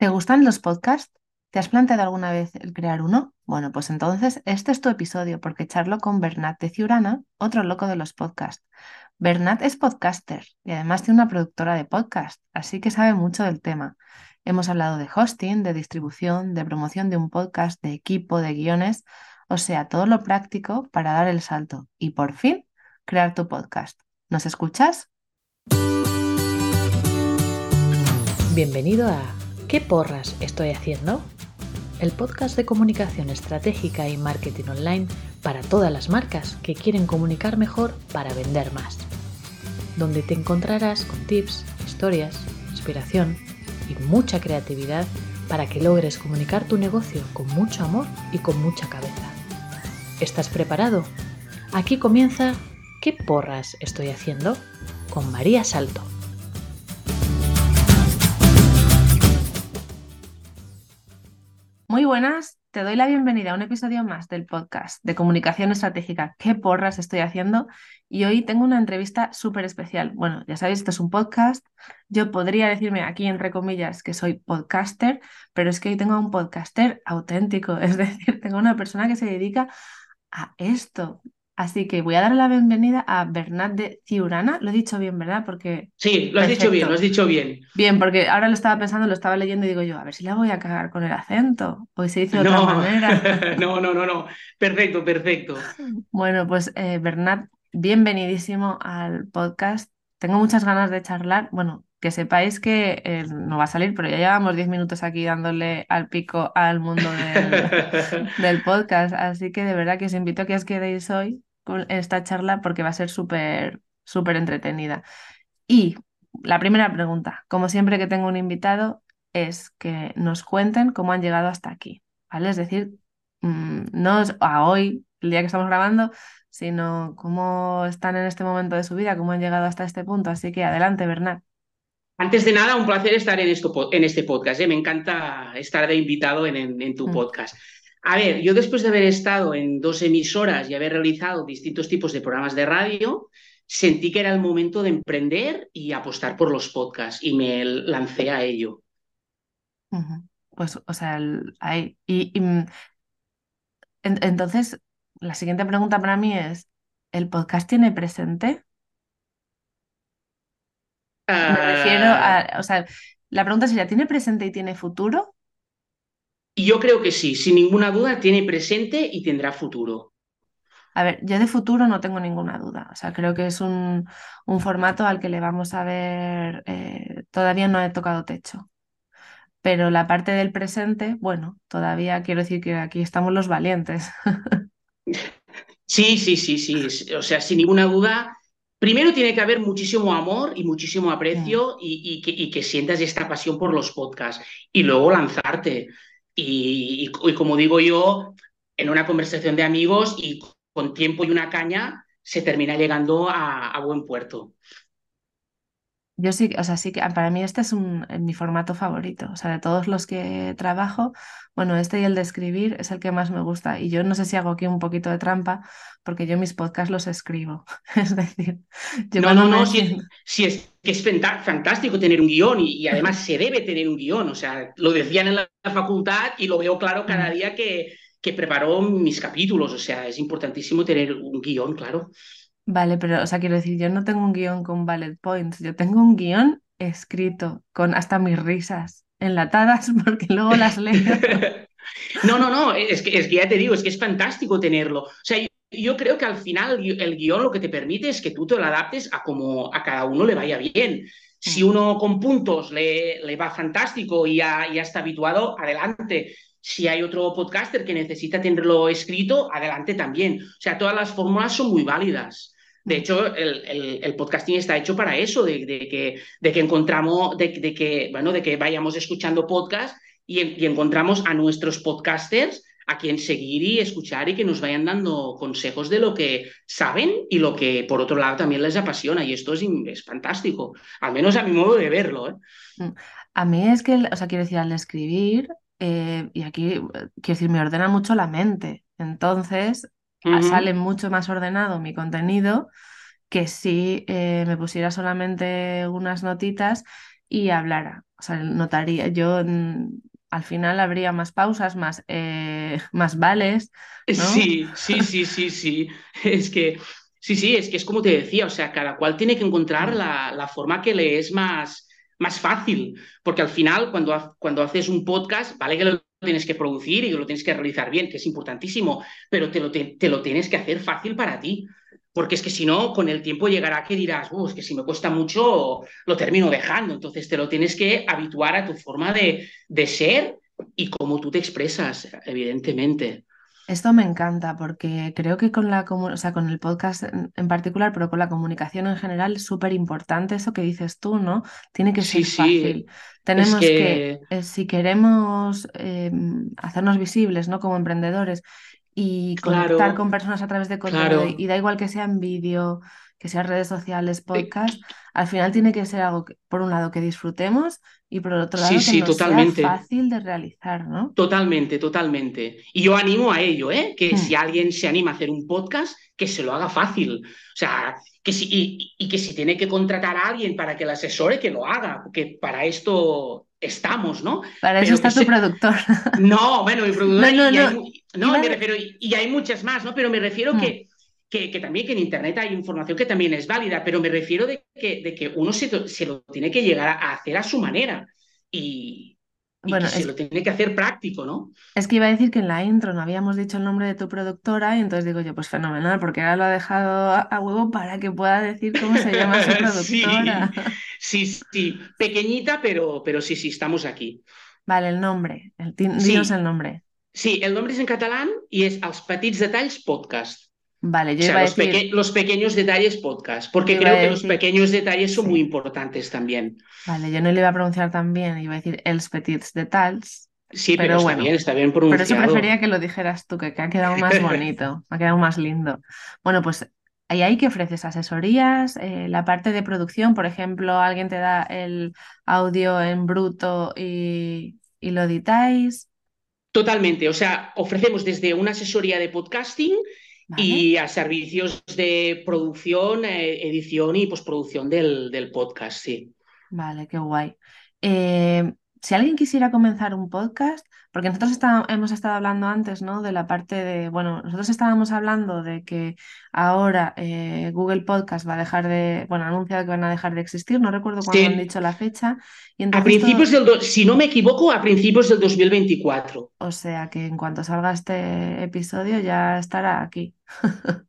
¿Te gustan los podcasts? ¿Te has planteado alguna vez el crear uno? Bueno, pues entonces este es tu episodio porque charlo con Bernat de Ciurana, otro loco de los podcasts. Bernat es podcaster y además tiene una productora de podcast, así que sabe mucho del tema. Hemos hablado de hosting, de distribución, de promoción de un podcast, de equipo, de guiones, o sea, todo lo práctico para dar el salto y por fin crear tu podcast. ¿Nos escuchas? Bienvenido a ¿Qué porras estoy haciendo? El podcast de comunicación estratégica y marketing online para todas las marcas que quieren comunicar mejor para vender más. Donde te encontrarás con tips, historias, inspiración y mucha creatividad para que logres comunicar tu negocio con mucho amor y con mucha cabeza. ¿Estás preparado? Aquí comienza ¿Qué porras estoy haciendo? con María Salto. Muy buenas, te doy la bienvenida a un episodio más del podcast de comunicación estratégica. ¿Qué porras estoy haciendo? Y hoy tengo una entrevista súper especial. Bueno, ya sabéis, esto es un podcast. Yo podría decirme aquí entre comillas que soy podcaster, pero es que hoy tengo a un podcaster auténtico, es decir, tengo una persona que se dedica a esto. Así que voy a dar la bienvenida a Bernat de Ciurana. Lo he dicho bien, ¿verdad? Porque. Sí, lo has dicho bien, lo has dicho bien. Bien, porque ahora lo estaba pensando, lo estaba leyendo y digo yo, a ver si la voy a cagar con el acento. Hoy se dice de otra manera. no, no, no, no. Perfecto, perfecto. Bueno, pues eh, Bernat, bienvenidísimo al podcast. Tengo muchas ganas de charlar. Bueno, que sepáis que eh, no va a salir, pero ya llevamos 10 minutos aquí dándole al pico al mundo del, del, podcast. Así que de verdad que os invito a que os quedéis hoy esta charla porque va a ser súper, súper entretenida. Y la primera pregunta, como siempre que tengo un invitado, es que nos cuenten cómo han llegado hasta aquí, ¿vale? Es decir, mm, no a hoy, el día que estamos grabando, sino cómo están en este momento de su vida, cómo han llegado hasta este punto. Así que adelante, Bernat. Antes de nada, un placer estar en, esto, en este podcast. ¿eh? Me encanta estar de invitado en, en, tu mm. podcast. A ver, yo después de haber estado en dos emisoras y haber realizado distintos tipos de programas de radio, sentí que era el momento de emprender y apostar por los podcasts y me lancé a ello. Pues, o sea, hay... Y, mm, entonces, la siguiente pregunta para mí es, ¿el podcast tiene presente? Me refiero a, ah. o sea, la pregunta sería, ¿tiene presente y tiene futuro? Y yo creo que sí, sin ninguna duda tiene presente y tendrá futuro. A ver, yo de futuro no tengo ninguna duda. O sea, creo que es un, un formato al que le vamos a ver, eh, todavía no he tocado techo. Pero la parte del presente, bueno, todavía quiero decir que aquí estamos los valientes. Sí, sí, sí, sí. O sea, sin ninguna duda, primero tiene que haber muchísimo amor y muchísimo aprecio y, y, que, y que sientas esta pasión por los podcasts y luego lanzarte. Y, como digo yo, en una conversación de amigos y con tiempo y una caña, se termina llegando a, buen puerto. Yo sí, o sea, sí que para mí este es un, mi formato favorito. O sea, de todos los que trabajo, bueno, este y el de escribir es el que más me gusta. Y yo no sé si hago aquí un poquito de trampa, porque yo mis podcasts los escribo. es decir, yo no, no, no, si, es que es fantástico tener un guion y, además se debe tener un guion. O sea, lo decían en la, facultad y lo veo claro cada día que, que preparo mis capítulos. O sea, es importantísimo tener un guion, claro. Vale, pero, o sea, quiero decir, yo no tengo un guion con bullet points, yo tengo un guion escrito con hasta mis risas enlatadas porque luego las leo. No, no, no, es que, es que ya te digo, es que es fantástico tenerlo. O sea, yo, creo que al final el guion lo que te permite es que tú te lo adaptes a como a cada uno le vaya bien. Si mm. uno con puntos le, le va fantástico y ya, ya está habituado, adelante. Si hay otro podcaster que necesita tenerlo escrito, adelante también. O sea, todas las fórmulas son muy válidas. De hecho, el, podcasting está hecho para eso, de, que, de que encontramos, de, que, bueno, de que vayamos escuchando podcast y, encontramos a nuestros podcasters a quien seguir y escuchar y que nos vayan dando consejos de lo que saben y lo que por otro lado también les apasiona. Y esto es, fantástico, al menos a mi modo de verlo. ¿eh? Mm. A mí es que, o sea, quiero decir, al escribir, eh, y aquí, eh, quiero decir, me ordena mucho la mente. Entonces, sale mucho más ordenado mi contenido que si eh, me pusiera solamente unas notitas y hablara. o sea, notaría, yo mm, al final habría más pausas, más, eh, más vales, ¿no? Sí, sí, sí, sí, sí. Es que, sí, sí, es que es como te decía, o sea, cada cual tiene que encontrar la, la forma que le es más, más fácil, porque al final cuando, cuando haces un podcast, vale que lo tienes que producir y lo tienes que realizar bien, que es importantísimo, pero te lo, te, lo tienes que hacer fácil para ti. Porque es que si no, con el tiempo llegará que dirás, "Uh, es que si me cuesta mucho, lo termino dejando. Entonces te lo tienes que habituar a tu forma de, de ser y cómo tú te expresas, evidentemente. Esto me encanta porque creo que con la, o sea, con el podcast en, particular, pero con la comunicación en general es súper importante eso que dices tú, ¿no? Tiene que ser sí, fácil. Tenemos que, que, eh, si queremos eh, hacernos visibles, ¿no? Como emprendedores y conectar claro, con personas a través de contenido, y claro, da igual que sea en vídeo, que sea redes sociales, podcast, al final tiene que ser algo que, por un lado, que disfrutemos y por otro sí, lado, que sea fácil de realizar, ¿no? Totalmente, totalmente. Y yo animo a ello, ¿eh? Que si Mm. alguien se anima a hacer un podcast, que se lo haga fácil. O sea, que si, y, y que si tiene que contratar a alguien para que le asesore, que lo haga, porque para esto estamos, ¿no? Para eso Pero está tu se... productor. No, bueno, mi No, productora no, y, y hay, no. no, Iba me refiero, y, hay muchas más, ¿no? Pero me refiero Mm. que, que, que también que en Internet hay información que también es válida, pero me refiero de que, de que uno se, lo tiene que llegar a, hacer a su manera y, y Bueno, que se lo tiene que hacer práctico, ¿no? es que iba a decir que en la intro no habíamos dicho el nombre de tu productora y entonces digo yo, pues fenomenal, porque ahora lo ha dejado a, a huevo para que pueda decir cómo se llama su productora. sí, sí, pequeñita, pero, pero sí, sí, estamos aquí. Vale, el nombre. El, dinos el nombre. sí, el nombre es en catalán y es Els Petits Detalls Podcast. Vale, O yo sea, iba a los, decir, peque los pequeños detalles podcast, porque creo que los pequeños detalles son muy importantes también. Vale, yo no le iba a pronunciar tan bien, iba a decir Els Petits Detalls, Sí, pero pero está bien, bueno, está bien por eso pronunciado. prefería que lo dijeras tú, que, que ha quedado más bonito, ha quedado más lindo. Bueno, pues ¿hay ahí que ofreces asesorías? Eh, la parte de producción, por ejemplo, alguien te da el audio en bruto y, y lo editáis, Totalmente, o sea, ofrecemos desde una asesoría de podcasting ¿vale? y a servicios de producción, eh, edición y postproducción del, del podcast, sí. Vale, qué guay. Eh, si alguien quisiera comenzar un podcast, porque nosotros está- hemos estado hablando antes, ¿no? De la parte de, bueno, nosotros estábamos hablando de que ahora eh, Google Podcast va a dejar de, bueno, ha anunciado que van a dejar de existir, no recuerdo cuándo han dicho la fecha, y a principios todo, del, do- si no me equivoco, a principios del 2024. o sea que en cuanto salga este episodio ya estará aquí.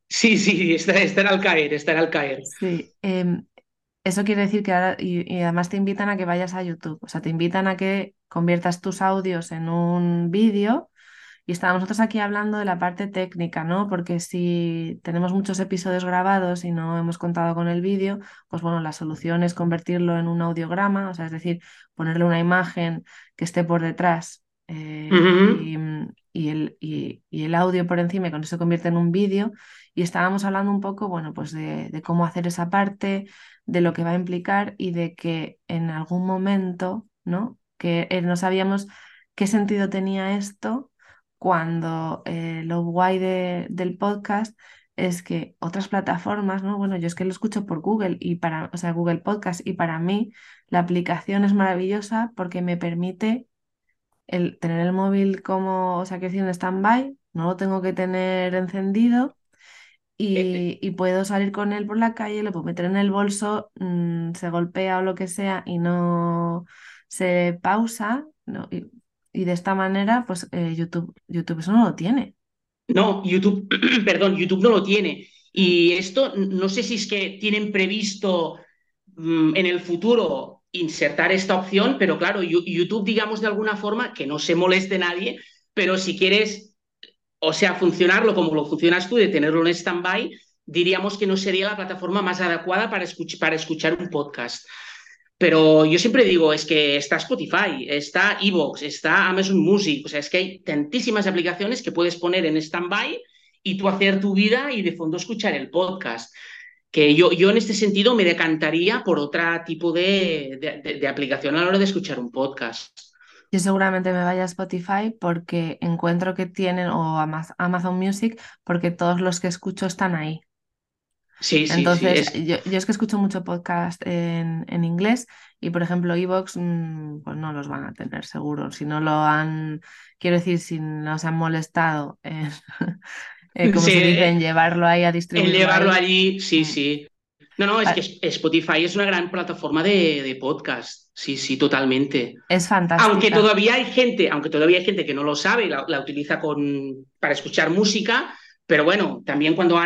Sí, sí, estará, estará al caer, estará al caer. Sí, em, Eso quiere decir que ahora, y, y además te invitan a que vayas a YouTube, o sea, te invitan a que conviertas tus audios en un vídeo y estábamos nosotros aquí hablando de la parte técnica, ¿no? Porque si tenemos muchos episodios grabados y no hemos contado con el vídeo, pues bueno, la solución es convertirlo en un audiograma, o sea, es decir, ponerle una imagen que esté por detrás eh, Ujú. y, y el, y- y el audio por encima y con eso se convierte en un vídeo. Y estábamos hablando un poco, bueno, pues de, de cómo hacer esa parte, de lo que va a implicar y de que en algún momento, ¿no? Que eh, no sabíamos qué sentido tenía esto cuando eh, lo guay de- del podcast es que otras plataformas, ¿no? Bueno, yo es que lo escucho por Google y para, o sea, Google Podcast y para mí la aplicación es maravillosa porque me permite el tener el móvil como, o sea, que decir en stand-by, no lo tengo que tener encendido y, y puedo salir con él por la calle, lo puedo meter en el bolso, mm, se golpea o lo que sea y no se pausa, ¿no? Y, y de esta manera, pues eh, YouTube, YouTube eso no lo tiene. No, YouTube, perdón, YouTube no lo tiene. Y esto, no sé si es que tienen previsto mm, en el futuro insertar esta opción, pero claro, YouTube, digamos de alguna forma, que no se moleste nadie, pero si quieres, o sea, funcionarlo como lo funcionas tú, de tenerlo en stand-by, diríamos que no sería la plataforma más adecuada para, escuch para escuchar un podcast. Pero yo siempre digo, es que está Spotify, está Evox, está Amazon Music, o sea, es que hay tantísimas aplicaciones que puedes poner en stand-by y tú hacer tu vida y de fondo escuchar el podcast. Que yo, yo en este sentido me decantaría por otro tipo de, de aplicación a la hora de escuchar un podcast. Yo seguramente me vaya a Spotify porque encuentro que tienen, o Ama- Amazon Music, porque todos los que escucho están ahí. Sí, sí, Entonces, sí. yo, yo es que escucho mucho podcast en, en inglés y, por ejemplo, Evox, mm, pues no los van a tener seguro. Si no lo han, quiero decir, si no se han molestado en, eh, como se dice, en llevarlo ahí a el distribuirlo llevarlo ahí. allí, sí, mm, sí. No, no, es que Spotify es una gran plataforma de, de podcast. Sí, sí, totalmente. Es Aunque fantástica. todavía hay gente, aunque todavía hay gente que no lo sabe la, la utiliza con, para escuchar música, pero bueno, también cuando,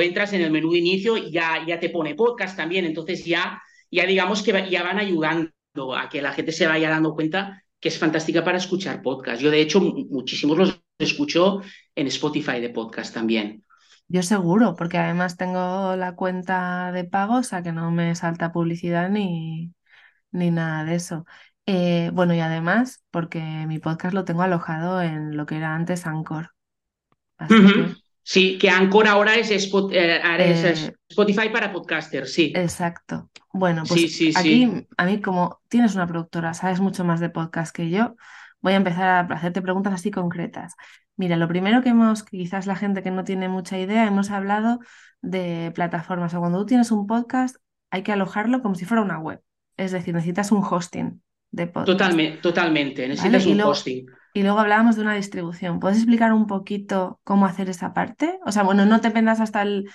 entras en el menú de inicio ya, ya te pone podcast también, entonces ya, ya digamos que va- ya van ayudando a que la gente se vaya dando cuenta que es fantástica para escuchar podcast. Yo de hecho mu- muchísimos los escucho en Spotify de podcast también. Yo seguro, porque además tengo la cuenta de pago, o sea que no me salta publicidad ni, ni nada de eso. Eh, bueno, y además, porque mi podcast lo tengo alojado en lo que era antes Anchor. Así Ujú. que, Sí, que Anchor ahora es, Spot- eh, es eh, Spotify para podcasters, sí. exacto. Bueno, Sí, pues sí, aquí sí. a mí como tienes una productora, sabes mucho más de podcast que yo, voy a empezar a hacerte preguntas así concretas. Mira, lo primero que hemos, quizás la gente que no tiene mucha idea, hemos hablado de plataformas. O cuando tú tienes un podcast, hay que alojarlo como si fuera una web. Es decir, necesitas un hosting de podcast. Totalmente, totalmente. ¿Vale? Necesitas Y un luego, hosting. y luego hablábamos de una distribución. ¿Puedes explicar un poquito cómo hacer esa parte? O sea, bueno, no te vendas hasta el,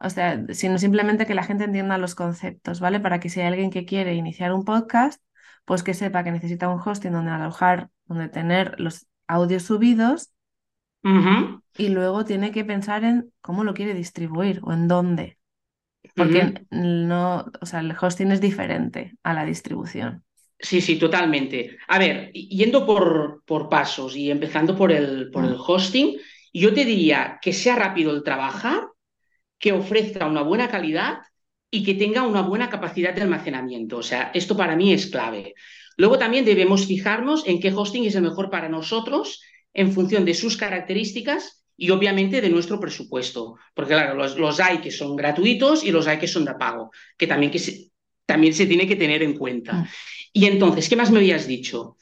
o sea, sino simplemente que la gente entienda los conceptos, ¿vale? Para que si hay alguien que quiere iniciar un podcast, pues que sepa que necesita un hosting donde alojar, donde tener los audios subidos Y luego tiene que pensar en cómo lo quiere distribuir o en dónde. Porque no, o sea, el hosting es diferente a la distribución. Sí, sí, totalmente. A ver, yendo por, por pasos y empezando por el, por el Mm, hosting, yo te diría que sea rápido el trabajar, que ofrezca una buena calidad y que tenga una buena capacidad de almacenamiento. O sea, esto para mí es clave. Luego también debemos fijarnos en qué hosting es el mejor para nosotros en función de sus características y obviamente de nuestro presupuesto. Porque claro, los, los hay que son gratuitos y los hay que son de pago, que también, que se, también se tiene que tener en cuenta. mm. Y entonces, ¿qué más me habías dicho?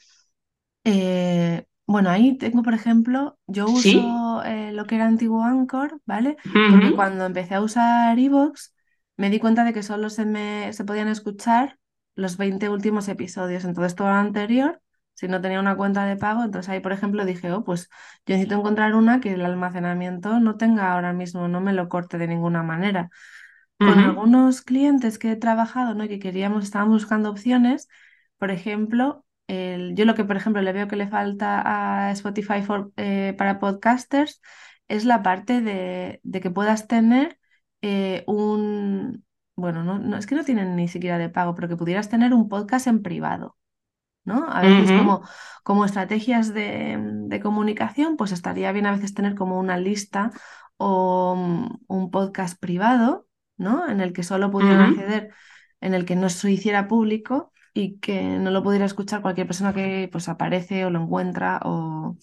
Eh, bueno, ahí tengo, por ejemplo, yo ¿Sí? uso eh, lo que era antiguo Anchor, ¿vale? Porque cuando empecé a usar iVoox, me di cuenta de que solo se me se podían escuchar los 20 últimos episodios. Entonces, todo lo anterior, si no tenía una cuenta de pago, entonces ahí, por ejemplo, dije, oh, pues yo necesito encontrar una que el almacenamiento no tenga ahora mismo, no me lo corte de ninguna manera. Con algunos clientes que he trabajado, ¿no? y que queríamos, estábamos buscando opciones, por ejemplo, el- yo lo que, por ejemplo, le veo que le falta a Spotify for- eh, para podcasters es la parte de, de que puedas tener eh, un, bueno, no, no, es que no tienen ni siquiera de pago, pero que pudieras tener un podcast en privado. ¿No? A veces como, como estrategias de, de comunicación, pues estaría bien a veces tener como una lista o mm, un podcast privado, ¿no? En el que solo pudieran ujú. acceder, en el que no se hiciera público y que no lo pudiera escuchar cualquier persona que pues aparece o lo encuentra o,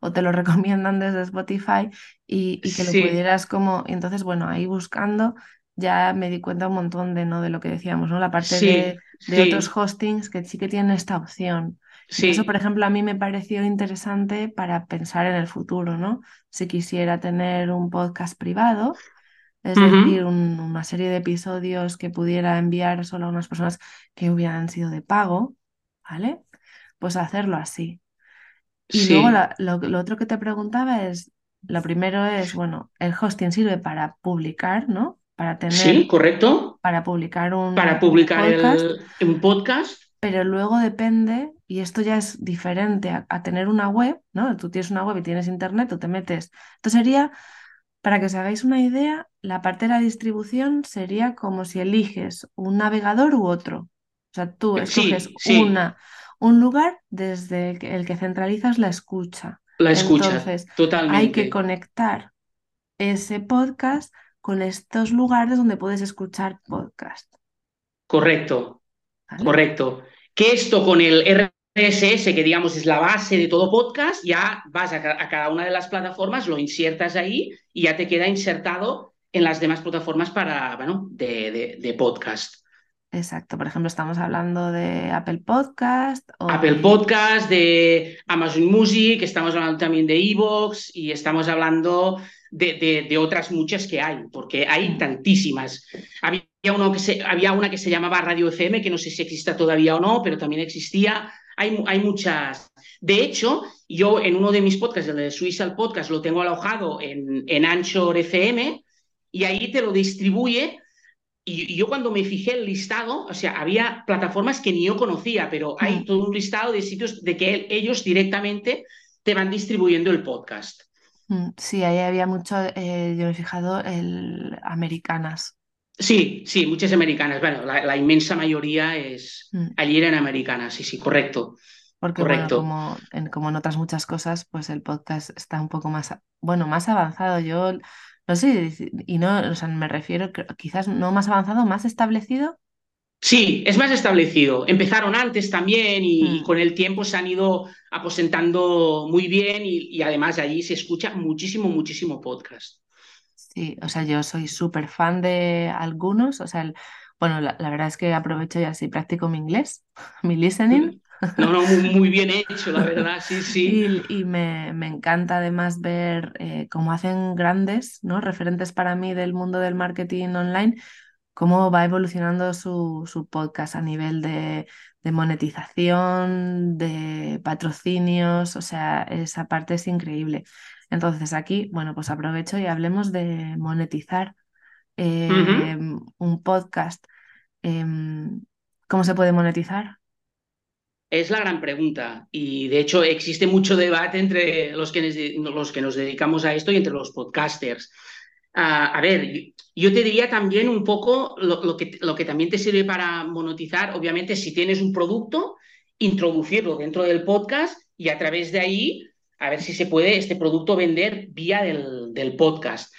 o te lo recomiendan desde Spotify y, y que lo Sí, pudieras como, y entonces bueno, ahí buscando ya me di cuenta un montón de, ¿no? de lo que decíamos, ¿no? La parte sí, de de otros hostings que sí que tienen esta opción. Eso, por ejemplo, a mí me pareció interesante para pensar en el futuro, ¿no? Si quisiera tener un podcast privado, es decir, un- una serie de episodios que pudiera enviar solo a unas personas que hubieran sido de pago, ¿vale? Pues hacerlo así. Y luego la- lo, lo otro que te preguntaba es, lo primero es, bueno, el hosting sirve para publicar, ¿no? Para sí, tener, correcto. para publicar Para un un publicar podcast el, un podcast. pero luego depende, y esto ya es diferente a, a tener una web, ¿no? Tú tienes una web y tienes internet, tú te metes. Esto sería, para que os hagáis una idea, la parte de la distribución sería como si eliges un navegador u otro. O sea, tú escoges Sí, sí, una, un lugar desde el que, el que centralizas la escucha. la escucha, Entonces, hay que totalmente. conectar ese podcast con estos lugares donde puedes escuchar podcast, Correcto, ¿vale? correcto. Que esto con el RSS, que digamos es la base de todo podcast, ya vas a, ca- a cada una de las plataformas, lo insertas ahí y ya te queda insertado en las demás plataformas para, bueno, de, de, de podcast. Exacto, por ejemplo, estamos hablando de Apple Podcast o Apple de... Podcast, de Amazon Music, estamos hablando también de Evox y estamos hablando de, de, otras muchas que hay, porque hay Mm. tantísimas. Había, uno que se, había una que se llamaba Radio FM, que no sé si exista todavía o no, pero también existía. Hay, hay muchas. De hecho, yo en uno de mis podcasts, el de Suiza podcast, lo tengo alojado en, en Anchor FM y ahí te lo distribuye. Y yo cuando me fijé el listado, o sea, había plataformas que ni yo conocía, pero hay Mm. todo un listado de sitios de que ellos directamente te van distribuyendo el podcast. Mm, Sí, ahí había mucho, eh, yo me he fijado, el Americanas. Sí, sí, muchas americanas. Bueno, la, la inmensa mayoría es Mm. allí eran americanas, sí, sí, correcto, Porque bueno, correcto. como en, como en otras muchas cosas, pues el podcast está un poco más, a- bueno, más avanzado. Yo no sé, y no, o sea, me refiero, quizás no más avanzado, más establecido. Sí, es más establecido. Empezaron antes también y, y Mm. con el tiempo se han ido aposentando muy bien y, y además allí se escucha muchísimo, muchísimo podcast. Sí, o sea, yo soy súper fan de algunos, o sea, el- bueno, la, la verdad es que aprovecho y así practico mi inglés, mi listening, No, no, muy, muy bien hecho, la verdad, sí, sí. y, y me, me encanta además ver eh, cómo hacen grandes, ¿no? Referentes para mí del mundo del marketing online, cómo va evolucionando su, su podcast a nivel de, de monetización, de patrocinios, o sea, esa parte es increíble. Entonces aquí, bueno, pues aprovecho y hablemos de monetizar eh, Ujú. un podcast. Em, ¿cómo se puede monetizar? Es la gran pregunta y de hecho existe mucho debate entre los que nos, los que nos dedicamos a esto y entre los podcasters. Uh, a ver, yo te diría también un poco lo, que, lo que también te sirve para monetizar, obviamente si tienes un producto, introducirlo dentro del podcast y a través de ahí a ver si se puede este producto vender vía del, del podcast.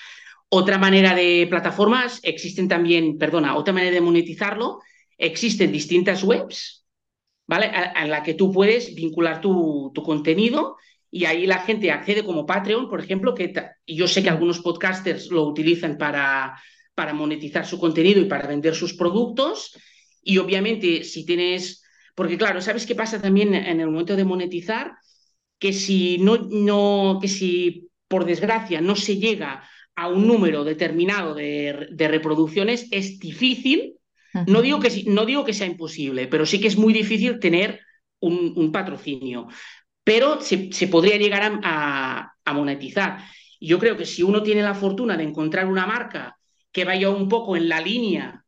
Otra manera de plataformas, existen también, perdona, otra manera de monetizarlo, existen distintas webs, ¿vale? A la que tú puedes vincular tu, tu contenido y ahí la gente accede como Patreon, por ejemplo, que yo sé que algunos podcasters lo utilizan para, para monetizar su contenido y para vender sus productos. Y obviamente, si tienes, porque claro, ¿sabes qué pasa también en el momento de monetizar? Que si no, no que si por desgracia no se llega a un número determinado de, de reproducciones, es difícil. No digo, que, no digo que sea imposible, pero sí que es muy difícil tener un, un patrocinio pero se, se podría llegar a, monetizar. Yo creo que si uno tiene la fortuna de encontrar una marca que vaya un poco en la línea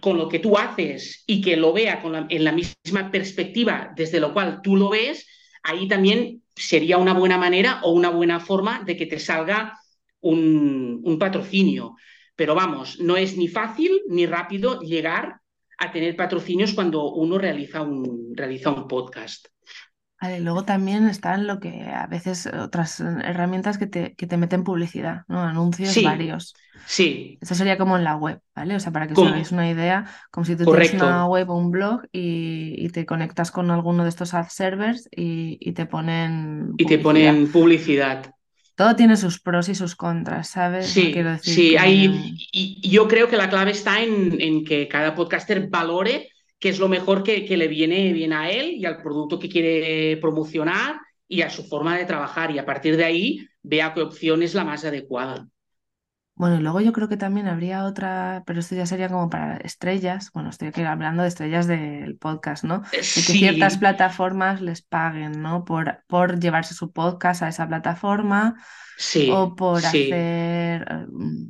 con lo que tú haces y que lo vea en la misma perspectiva desde lo cual tú lo ves, ahí también sería una buena manera o una buena forma de que te salga un, patrocinio. Pero vamos, no es ni fácil ni rápido llegar a tener patrocinios cuando uno realiza un, realiza un podcast. Vale, luego también están lo que a veces otras herramientas que te, que te meten publicidad, ¿no? Anuncios sí, varios. Sí. Eso sería como en la web, ¿vale? O sea, para que os hagáis una idea, como si tú Correcto. tienes una web o un blog y, y te conectas con alguno de estos ad servers y, y te ponen Y te publicidad. ponen publicidad. Todo tiene sus pros y sus contras, ¿sabes? Sí, quiero decir sí, que- hay, y, y yo creo que la clave está en, en que cada podcaster valore qué es lo mejor que, que le viene bien a él y al producto que quiere promocionar y a su forma de trabajar y a partir de ahí vea qué opción es la más adecuada. Bueno, y luego yo creo que también habría otra, pero esto ya sería como para estrellas. Bueno, estoy aquí hablando de estrellas del podcast, ¿no? De que Sí, ciertas plataformas les paguen, ¿no? Por, por llevarse su podcast a esa plataforma sí, o por sí, hacer eh,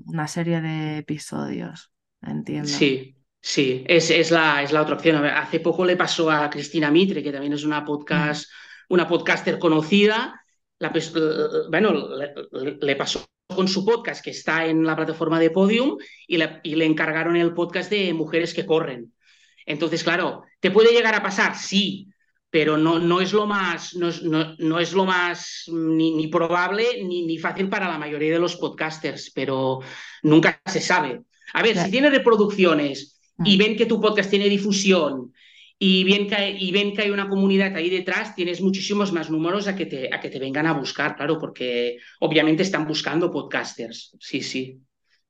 una serie de episodios. Entiendo. sí, sí, es, es la, es la otra opción. Ver, hace poco le pasó a Cristina Mitre, que también es una podcast, una podcaster conocida. La, pers- bueno, le, pasó con su podcast que está en la plataforma de Podium y le, y le encargaron el podcast de mujeres que corren. Entonces, claro, ¿te puede llegar a pasar? Sí, pero no, no es lo más, no es, no, no es lo más ni, ni probable ni, ni fácil para la mayoría de los podcasters, pero nunca se sabe. A ver, Claro. si tienes reproducciones y Mm. ven que tu podcast tiene difusión y ven que hay, y ven que hay una comunidad ahí detrás, tienes muchísimos más números a que, te, a que te vengan a buscar, claro, porque obviamente están buscando podcasters. Sí, sí.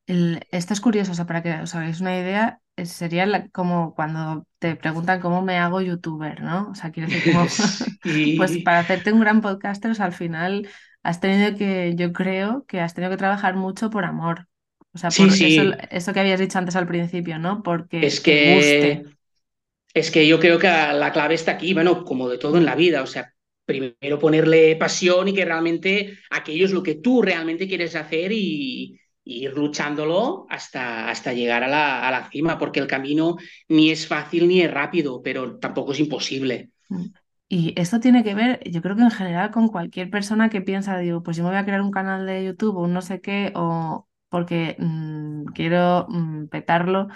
El- esto es curioso, o sea, para que os hagáis una idea, eh, sería la- como cuando te preguntan cómo me hago youtuber, ¿no? O sea, quiero decir, como, Sí. pues para hacerte un gran podcaster, o sea, al final has tenido que, yo creo que has tenido que trabajar mucho por amor. O sea, Sí, por eso, sí, eso que habías dicho antes al principio, ¿no? es Porque te que, guste. es que yo creo que la clave está aquí, bueno, como de todo en la vida, o sea, primero ponerle pasión y que realmente aquello es lo que tú realmente quieres hacer y, y ir luchándolo hasta, hasta llegar a la, a la cima, porque el camino ni es fácil ni es rápido, pero tampoco es imposible. mm. Y esto tiene que ver, yo creo que en general con cualquier persona que piensa, digo, pues yo me voy a crear un canal de YouTube o no sé qué, o porque mm, quiero mm, petarlo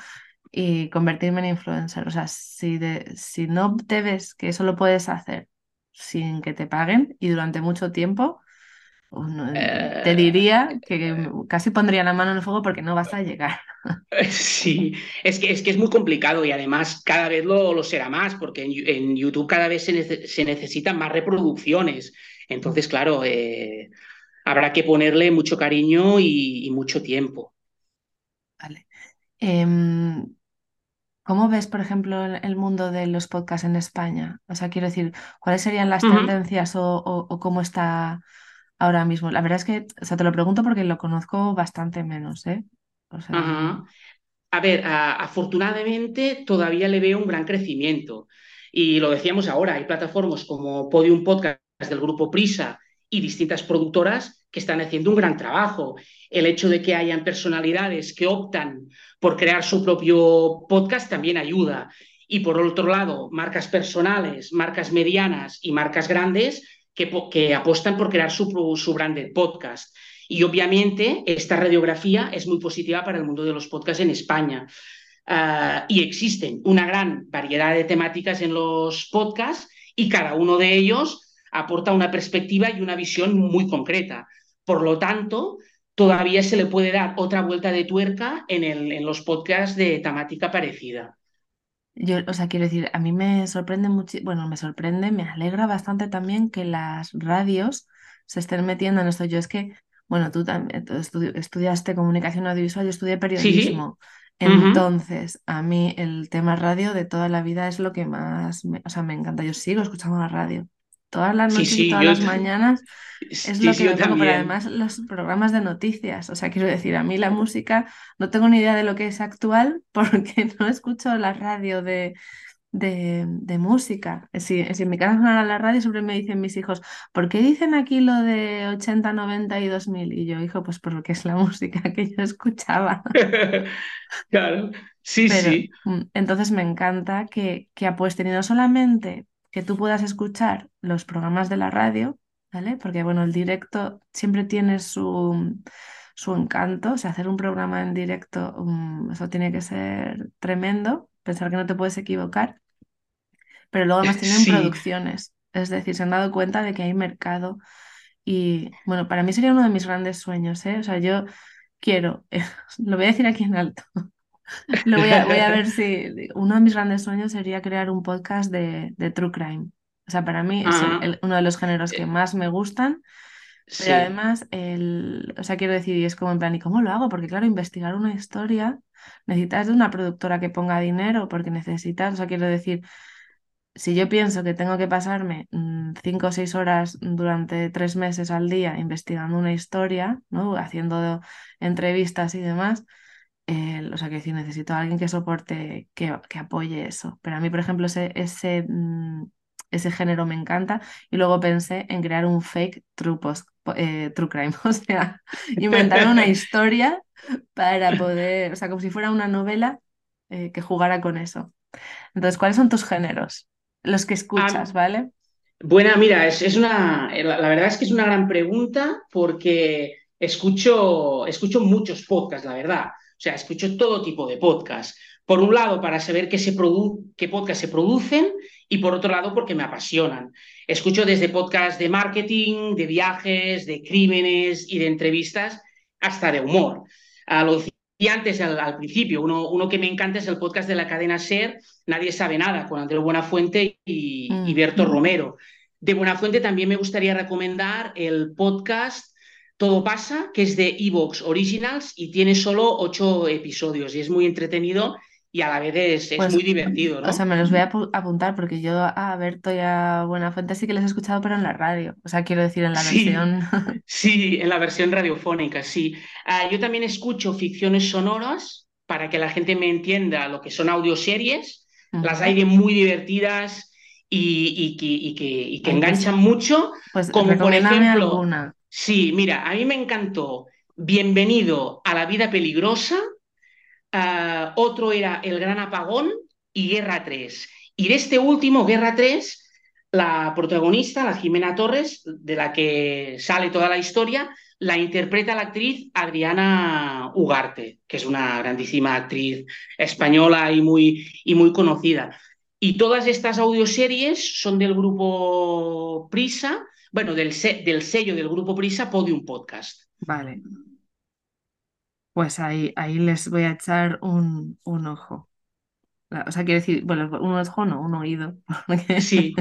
y convertirme en influencer. O sea, si, de- si no te ves que eso lo puedes hacer sin que te paguen y durante mucho tiempo, pues te Eh, diría que casi pondría la mano en el fuego porque no vas a llegar. Sí, es que, es que es muy complicado y además cada vez lo, lo será más porque en YouTube cada vez se, nece- se necesitan más reproducciones. Entonces, claro, eh, habrá que ponerle mucho cariño y, y mucho tiempo. Vale. Em, ¿cómo ves, por ejemplo, el, mundo de los podcasts en España? O sea, quiero decir, ¿cuáles serían las tendencias o, o- o cómo está ahora mismo? La verdad es que, o sea, te lo pregunto porque lo conozco bastante menos, ¿eh? O sea, ajá. A ver, a- afortunadamente todavía le veo un gran crecimiento. Y lo decíamos ahora, hay plataformas como Podium Podcast del grupo Prisa y distintas productoras que están haciendo un gran trabajo. El hecho de que hayan personalidades que optan por crear su propio podcast también ayuda. Y por otro lado, marcas personales, marcas medianas y marcas grandes que, que apuestan por crear su, su branded podcast. Y obviamente esta radiografía es muy positiva para el mundo de los podcasts en España. Uh, y existen una gran variedad de temáticas en los podcasts y cada uno de ellos aporta una perspectiva y una visión muy concreta. Por lo tanto, todavía se le puede dar otra vuelta de tuerca en, el, en los podcasts de temática parecida. yo, o sea, quiero decir, a mí me sorprende mucho, bueno, me sorprende, me alegra bastante también que las radios se estén metiendo en esto. Yo es que, bueno, tú también tú estu- estudiaste comunicación audiovisual, yo estudié Sí, sí. periodismo. Uh -huh. Entonces, a mí el tema radio de toda la vida es lo que más, me, o sea, me encanta. Yo sigo escuchando la radio. Todas las Sí, noches y todas yo, las mañanas es sí, lo que yo me pongo, pero además los programas de noticias. O sea, quiero decir, a mí la música no tengo ni idea de lo que es actual porque no escucho la radio de de, de música. Si, si en mi casa sonara la radio, siempre me dicen mis hijos, ¿por qué dicen aquí lo de 80, 90 y 2000? Y yo, hijo, pues porque es la música que yo escuchaba. claro, sí, Pero sí. mm, entonces me encanta que, que apuesten y no solamente que tú puedas escuchar los programas de la radio, ¿vale? Porque bueno, el directo siempre tiene su, su encanto, o sea, hacer un programa en directo, mm, eso tiene que ser tremendo, pensar que no te puedes equivocar pero luego además tienen Sí. producciones, es decir, se han dado cuenta de que hay mercado y bueno, para mí sería uno de mis grandes sueños, ¿eh? O sea, yo quiero, lo voy a decir aquí en alto, lo voy a, voy a ver si uno de mis grandes sueños sería crear un podcast de, de True Crime. O sea, para mí es el- Ah, el- uno de los géneros que eh, más me gustan, pero sí, además, el, o sea, quiero decir, es como en plan, ¿y cómo lo hago? Porque claro, investigar una historia necesitas de una productora que ponga dinero, porque necesitas, o sea, quiero decir, si yo pienso que tengo que pasarme mm, cinco o seis horas durante tres meses al día investigando una historia, ¿no? Haciendo entrevistas y demás, eh, o sea, que decir, necesito a alguien que soporte, que, que apoye eso. Pero a mí, por ejemplo, ese, ese, mm, ese género me encanta. Y luego pensé en crear un fake true, post, eh, true crime, o sea, inventarme una historia para poder, o sea, como si fuera una novela eh, que jugara con eso. Entonces, ¿cuáles son tus géneros? Los que escuchas, Ah, ¿vale? buena, mira, es, es una, la, la verdad es que es una gran pregunta porque escucho, escucho muchos podcasts, la verdad. O sea, escucho todo tipo de podcasts. Por un lado, para saber qué, se qué podcasts se producen y por otro lado, porque me apasionan. Escucho desde podcasts de marketing, de viajes, de crímenes y de entrevistas, hasta de humor. A lo y antes, al, al principio, uno, uno, que me encanta es el podcast de la cadena SER, Nadie sabe nada, con Andrés Buenafuente y, y Mm, Berto Romero. De Buenafuente también me gustaría recomendar el podcast Todo pasa, que es de Evox Originals y tiene solo ocho episodios y es muy entretenido y a la vez es, es Pues, muy divertido, o sea, me los voy a apu- apuntar porque yo a Berto y a Buenafuente sí que les he escuchado, pero en la radio. O sea, quiero decir, en la Sí, versión. sí, en la versión radiofónica, sí. Ah, yo también escucho ficciones sonoras para que la gente me entienda lo que son audioseries. Las hay de muy divertidas y, y que, y que, y que Ay, pues, enganchan mucho, pues como por recomiéndame ejemplo, alguna. Sí, mira, a mí me encantó Bienvenido a la vida peligrosa, ah, otro era El Gran Apagón y Guerra 3. Y de este último, Guerra 3, la protagonista, la Jimena Torres, de la que sale toda la historia, la interpreta la actriz Adriana Ugarte, que es una grandísima actriz española y muy, y muy conocida. Y todas estas audioseries son del grupo Prisa, bueno, del, se- del sello del grupo Prisa, Podium Podcast. Vale, pues ahí, ahí les voy a echar un, un ojo. O sea, quiero decir, bueno, un ojo no, un oído. Sí.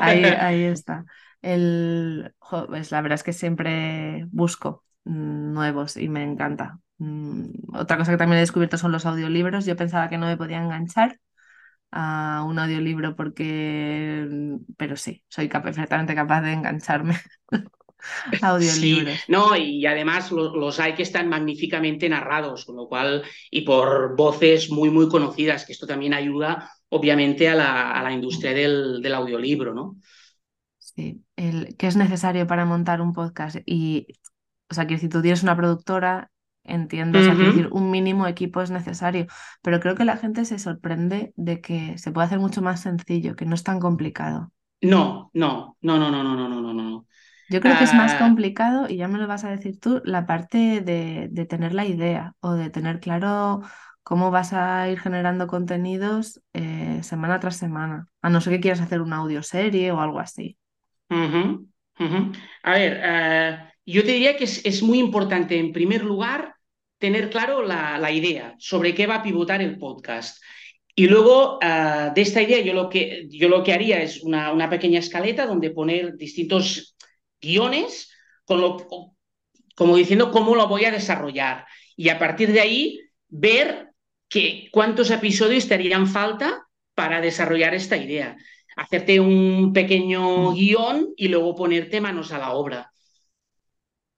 Ahí, ahí está. El, pues la verdad es que siempre busco mm, nuevos y me encanta. Mm, Otra cosa que también he descubierto son los audiolibros. Yo pensaba que no me podía enganchar a un audiolibro porque, pero sí, soy perfectamente capaz de engancharme Sí, no, y además lo- los hay que están magníficamente narrados, con lo cual, y por voces muy, muy conocidas, que esto también ayuda, obviamente, a la, a la industria del, del audiolibro, ¿no? Sí, el, ¿qué es necesario para montar un podcast? Y, o sea, que si tú tienes una productora, entiendo, o sea, quiero decir, un mínimo equipo es necesario, pero creo que la gente se sorprende de que se puede hacer mucho más sencillo, que no es tan complicado. No, no, no, no, no, no, no, no, no, no. Yo creo que es más Ah, complicado, y ya me lo vas a decir tú, la parte de, de tener la idea o de tener claro cómo vas a ir generando contenidos eh, semana tras semana, a no ser que quieras hacer una audioserie o algo así. A ver, ah, yo te diría que es, es muy importante, en primer lugar, tener claro la, la idea sobre qué va a pivotar el podcast. Y luego, ah, de esta idea, yo lo que, yo lo que haría es una, una pequeña escaleta donde poner distintos guiones, con lo, como diciendo cómo lo voy a desarrollar. Y a partir de ahí, ver que, cuántos episodios te harían falta para desarrollar esta idea. Hacerte un pequeño Mm, guion y luego ponerte manos a la obra.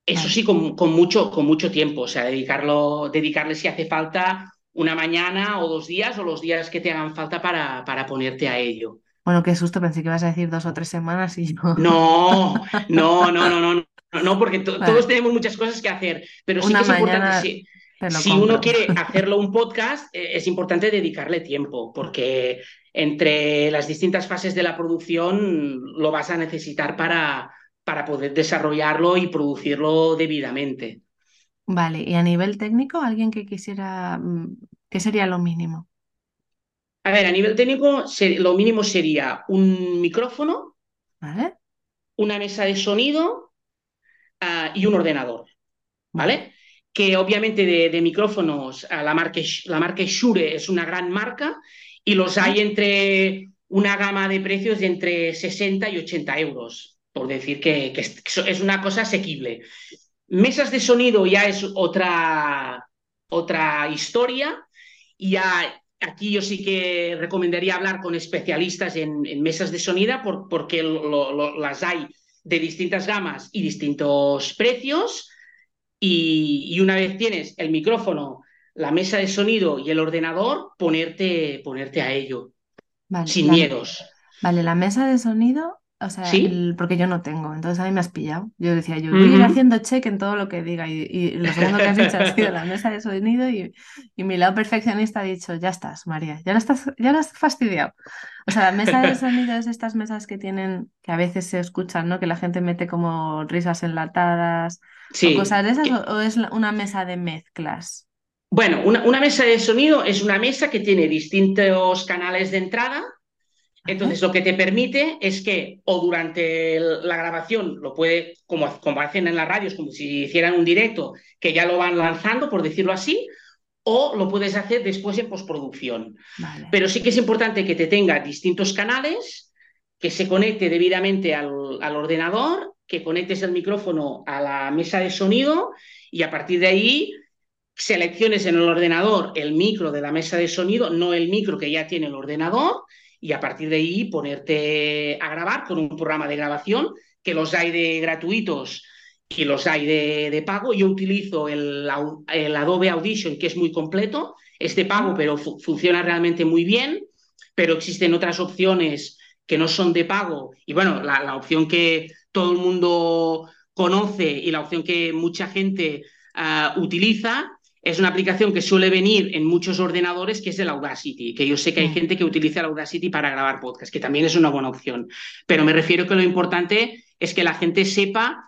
Eso sí, con, con mucho, con mucho tiempo, o sea, dedicarlo, dedicarle si hace falta una mañana o dos días o los días que te hagan falta para, para ponerte a ello. Bueno, qué susto, pensé que ibas a decir dos o tres semanas y yo. No, no, no, no, no, no, no, porque to- todos tenemos muchas cosas que hacer, pero sí que es importante, si, uno quiere hacerlo un podcast, eh, es importante dedicarle tiempo, porque entre las distintas fases de la producción lo vas a necesitar para, para poder desarrollarlo y producirlo debidamente. Vale, y a nivel técnico, alguien que quisiera, mm, ¿qué sería lo mínimo? A ver, a nivel técnico, lo mínimo sería un micrófono, ¿Vale? una mesa de sonido, ah, y un ordenador. Vale. Que obviamente de, de micrófonos, a la marca, la marca Shure es una gran marca y los hay entre una gama de precios de entre 60 y 80 euros, por decir que, que es, una cosa asequible. Mesas de sonido ya es otra, otra historia. Y ya, aquí yo sí que recomendaría hablar con especialistas en, en mesas de sonido por, porque lo, lo, las hay de distintas gamas y distintos precios. Y, y, una vez tienes el micrófono, la mesa de sonido y el ordenador, ponerte, ponerte a ello, Vale, sin la, miedos. vale, la mesa de sonido, o sea, ¿Sí? el, porque yo no tengo, entonces a mí me has pillado. Yo decía, yo voy a ir haciendo check en todo lo que diga y, y lo segundo que has dicho ha sido la mesa de sonido y, y, mi lado perfeccionista ha dicho, ya estás, María, ya la estás, ya la has fastidiado. O sea, la mesa de sonido es estas mesas que tienen, que a veces se escuchan, ¿no? Que la gente mete como risas enlatadas sí. o cosas de esas, o, o es una mesa de mezclas. Bueno, una, una, mesa de sonido es una mesa que tiene distintos canales de entrada. Entonces, lo que te permite es que, o durante la grabación, lo puede, como, como hacen en las radios, como si hicieran un directo, que ya lo van lanzando, por decirlo así, o lo puedes hacer después en postproducción. Vale. Pero sí que es importante que te tenga distintos canales, que se conecte debidamente al, al ordenador, que conectes el micrófono a la mesa de sonido y a partir de ahí selecciones en el ordenador el micro de la mesa de sonido, no el micro que ya tiene el ordenador, y a partir de ahí ponerte a grabar con un programa de grabación, que los hay de gratuitos y los hay de, de pago. Yo utilizo el, el, Adobe Audition, que es muy completo, es de pago, pero fu funciona realmente muy bien, pero existen otras opciones que no son de pago. Y bueno, la, la opción que todo el mundo conoce y la opción que mucha gente uh, utiliza es una aplicación que suele venir en muchos ordenadores, que es el Audacity, que yo sé que hay mm. gente que utiliza el Audacity para grabar podcast, que también es una buena opción. Pero me refiero que lo importante es que la gente sepa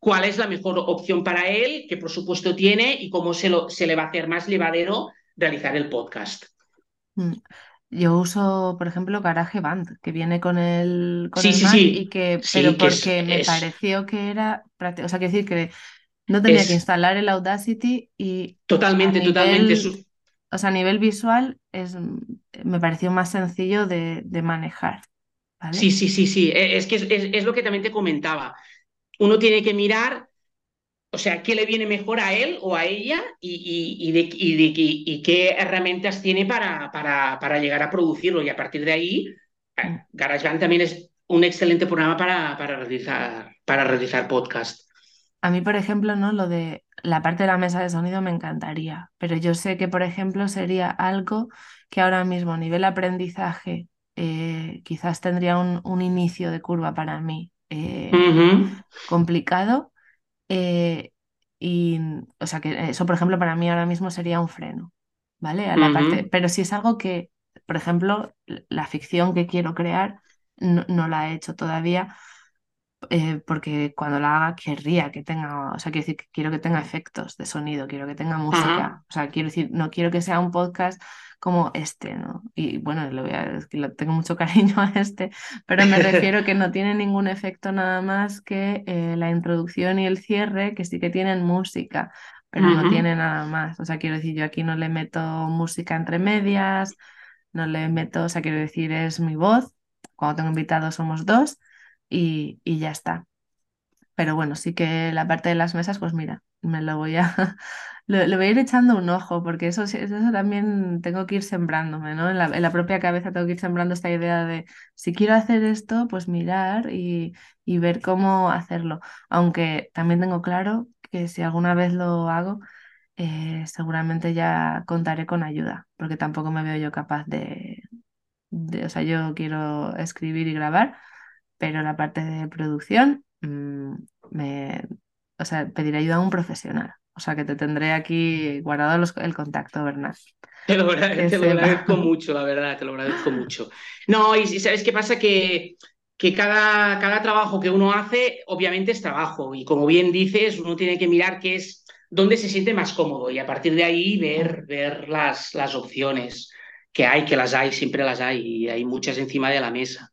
cuál es la mejor opción para él, qué supuesto tiene y cómo se, lo, se le va a hacer más llevadero realizar el podcast. Mm. Yo uso, por ejemplo, GarageBand, que viene con el, con sí, el sí, Mac sí. y que, pero que es- porque me es- pareció que era. O sea, quiero decir que no tenía que instalar el Audacity y totalmente, totalmente. su- o sea, a nivel visual es, me pareció más sencillo de, de manejar, ¿vale? Sí, sí, sí, sí. E- Es que es, es- es lo que también te comentaba. Uno tiene que mirar, o sea, qué le viene mejor a él o a ella y, y- y de, y de- y- y qué herramientas tiene para, para, para llegar a producirlo. Y a partir de ahí, Mm. GarageBand también es un excelente programa para, para realizar, para realizar podcast. A mí, por ejemplo, ¿no? Lo de la parte de la mesa de sonido me encantaría, pero yo sé que, por ejemplo, sería algo que ahora mismo a nivel aprendizaje eh, quizás tendría un, un inicio de curva para mí eh, complicado. eh, y, o sea, que eso, por ejemplo, para mí ahora mismo sería un freno, ¿vale? A la parte, pero si es algo que, por ejemplo, la ficción que quiero crear no, no la he hecho todavía eh, porque cuando la haga querría que tenga, o sea, quiero decir que quiero que tenga efectos de sonido, quiero que tenga ajá, música, o sea, quiero decir, no quiero que sea un podcast como este, ¿no? Y bueno, lo voy a- es que lo tengo mucho cariño a este, pero me refiero que no tiene ningún efecto nada más que eh, la introducción y el cierre, que sí que tienen música, pero no tiene nada más, o sea, quiero decir, yo aquí no le meto música entre medias, no le meto, o sea, quiero decir, es mi voz, cuando tengo invitados somos dos y, ya está. Pero bueno, sí que la parte de las mesas, pues mira, me lo voy a, le voy a ir echando un ojo, porque eso, eso también tengo que ir sembrándome, ¿no? En la, en la propia cabeza tengo que ir sembrando esta idea de si quiero hacer esto, pues mirar y, y ver cómo hacerlo. Aunque también tengo claro que si alguna vez lo hago, eh, seguramente ya contaré con ayuda, porque tampoco me veo yo capaz de, de, o sea, yo quiero escribir y grabar pero la parte de producción, mm, me, o sea, pediré ayuda a un profesional. O sea, que te tendré aquí guardado los- el contacto, Bernat. Te lo, te agradezco mucho, la verdad, te lo agradezco mucho. No, y, y ¿sabes qué pasa? Que, que cada, cada trabajo que uno hace, obviamente es trabajo. Y como bien dices, uno tiene que mirar qué es, dónde se siente más cómodo y a partir de ahí ver, ver las, las opciones que hay, que las hay, siempre las hay, y hay muchas encima de la mesa.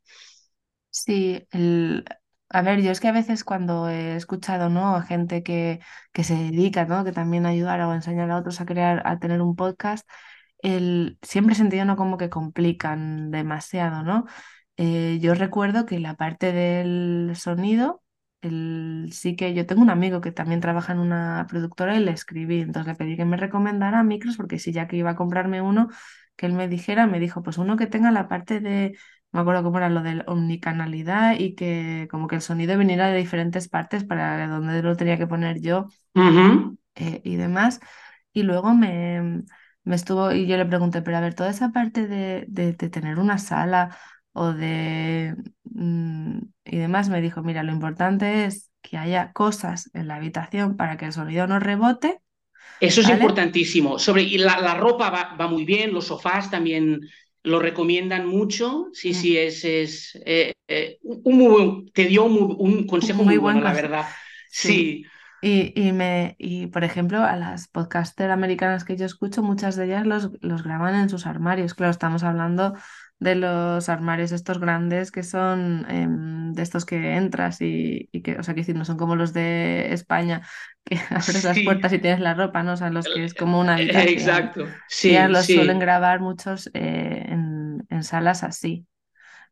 Sí, el... A ver, yo es que a veces cuando he escuchado, ¿no? a gente que, que se dedica, ¿no? Que también ayudar o enseñar a otros a crear, a tener un podcast, el... siempre he sentido, ¿no? Como que complican demasiado, ¿no? Eh, yo recuerdo que la parte del sonido, el... sí que yo tengo un amigo que también trabaja en una productora y le escribí, entonces le pedí que me recomendara micros, porque si ya que iba a comprarme uno, que él me dijera, me dijo, pues uno que tenga la parte de me acuerdo cómo era lo de la omnicanalidad y que como que el sonido viniera de diferentes partes para donde lo tenía que poner yo Ujú. eh, y demás. Y luego me, me estuvo, y yo le pregunté, pero a ver, toda esa parte de, de- de tener una sala o de... mm, y demás, me dijo, mira, lo importante es que haya cosas en la habitación para que el sonido no rebote, Eso es ¿vale? importantísimo. Sobre, y la, la ropa va, va muy bien, los sofás también lo recomiendan mucho. Sí, Mm, sí, es, es eh, eh, un muy buen- te dio un, un Un consejo muy muy buen bueno, la verdad. Sí. Sí, Y, y, me, y por ejemplo, a las podcaster americanas que yo escucho, muchas de ellas los, los graban en sus armarios. Claro, estamos hablando de los armarios estos grandes que son em, de estos que entras y, y que, o sea, que decir, no son como los de España, que abres las sí, puertas y tienes la ropa, ¿no? O sea, los que es como una eh, habitación. exacto. Ellas Sí, los suelen sí. grabar muchos eh, en, en salas así.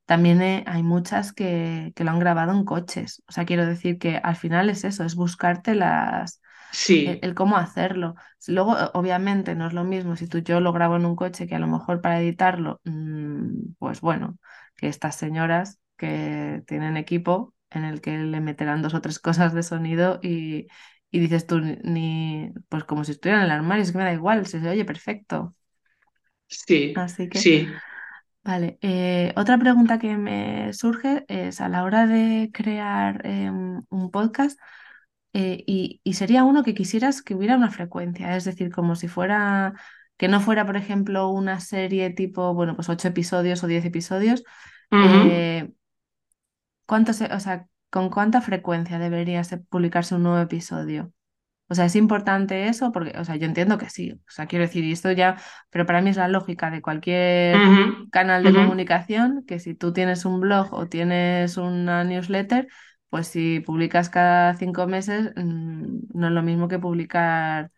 También eh, hay muchas que, que lo han grabado en coches. O sea, quiero decir que al final es eso, es buscarte las, Sí. el, cómo hacerlo. Luego, obviamente, no es lo mismo si tú yo lo grabo en un coche que a lo mejor para editarlo, mm, pues bueno, que estas señoras que tienen equipo en el que le meterán dos o tres cosas de sonido y, y dices tú, ni, pues como si estuviera en el armario, es que me da igual, se oye perfecto. Sí, Así que, sí. Vale. Eh, otra pregunta que me surge es a la hora de crear em, un podcast, eh, y, y sería uno que quisieras que hubiera una frecuencia, es decir, como si fuera, que no fuera, por ejemplo, una serie tipo, bueno, pues ocho episodios o diez episodios. Eh, ¿cuánto se- o sea, con cuánta frecuencia debería se- publicarse un nuevo episodio? O sea, ¿es importante eso? Porque, o sea, yo entiendo que sí. O sea, quiero decir, y esto ya, pero para mí es la lógica de cualquier canal de comunicación, que si tú tienes un blog o tienes una newsletter, pues si publicas cada cinco meses, mm, no es lo mismo que publicar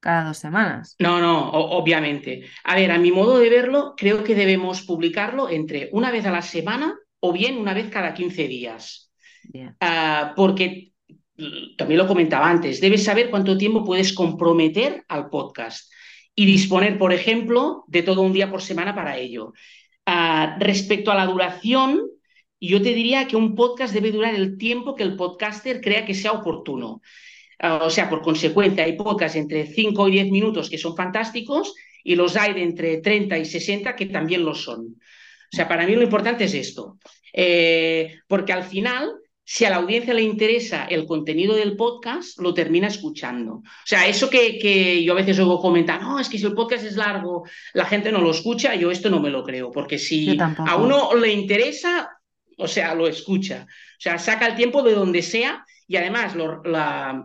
cada dos semanas. No, no, obviamente. A ver, a mi modo de verlo, creo que debemos publicarlo entre una vez a la semana o bien una vez cada 15 días. Ah, porque también lo comentaba antes, debes saber cuánto tiempo puedes comprometer al podcast y disponer, por ejemplo, de todo un día por semana para ello. Ah, respecto a la duración, yo te diría que un podcast debe durar el tiempo que el podcaster crea que sea oportuno. Ah, o sea, por consecuencia, hay podcasts entre 5 y 10 minutos que son fantásticos y los hay de entre 30 y 60 que también lo son. O sea, para mí lo importante es esto, Eh, porque al final, si a la audiencia le interesa el contenido del podcast, lo termina escuchando. O sea, eso que, que yo a veces oigo comentar, no, es que si el podcast es largo, la gente no lo escucha, yo esto no me lo creo, porque si a uno le interesa, o sea, lo escucha. O sea, saca el tiempo de donde sea y además lo, la,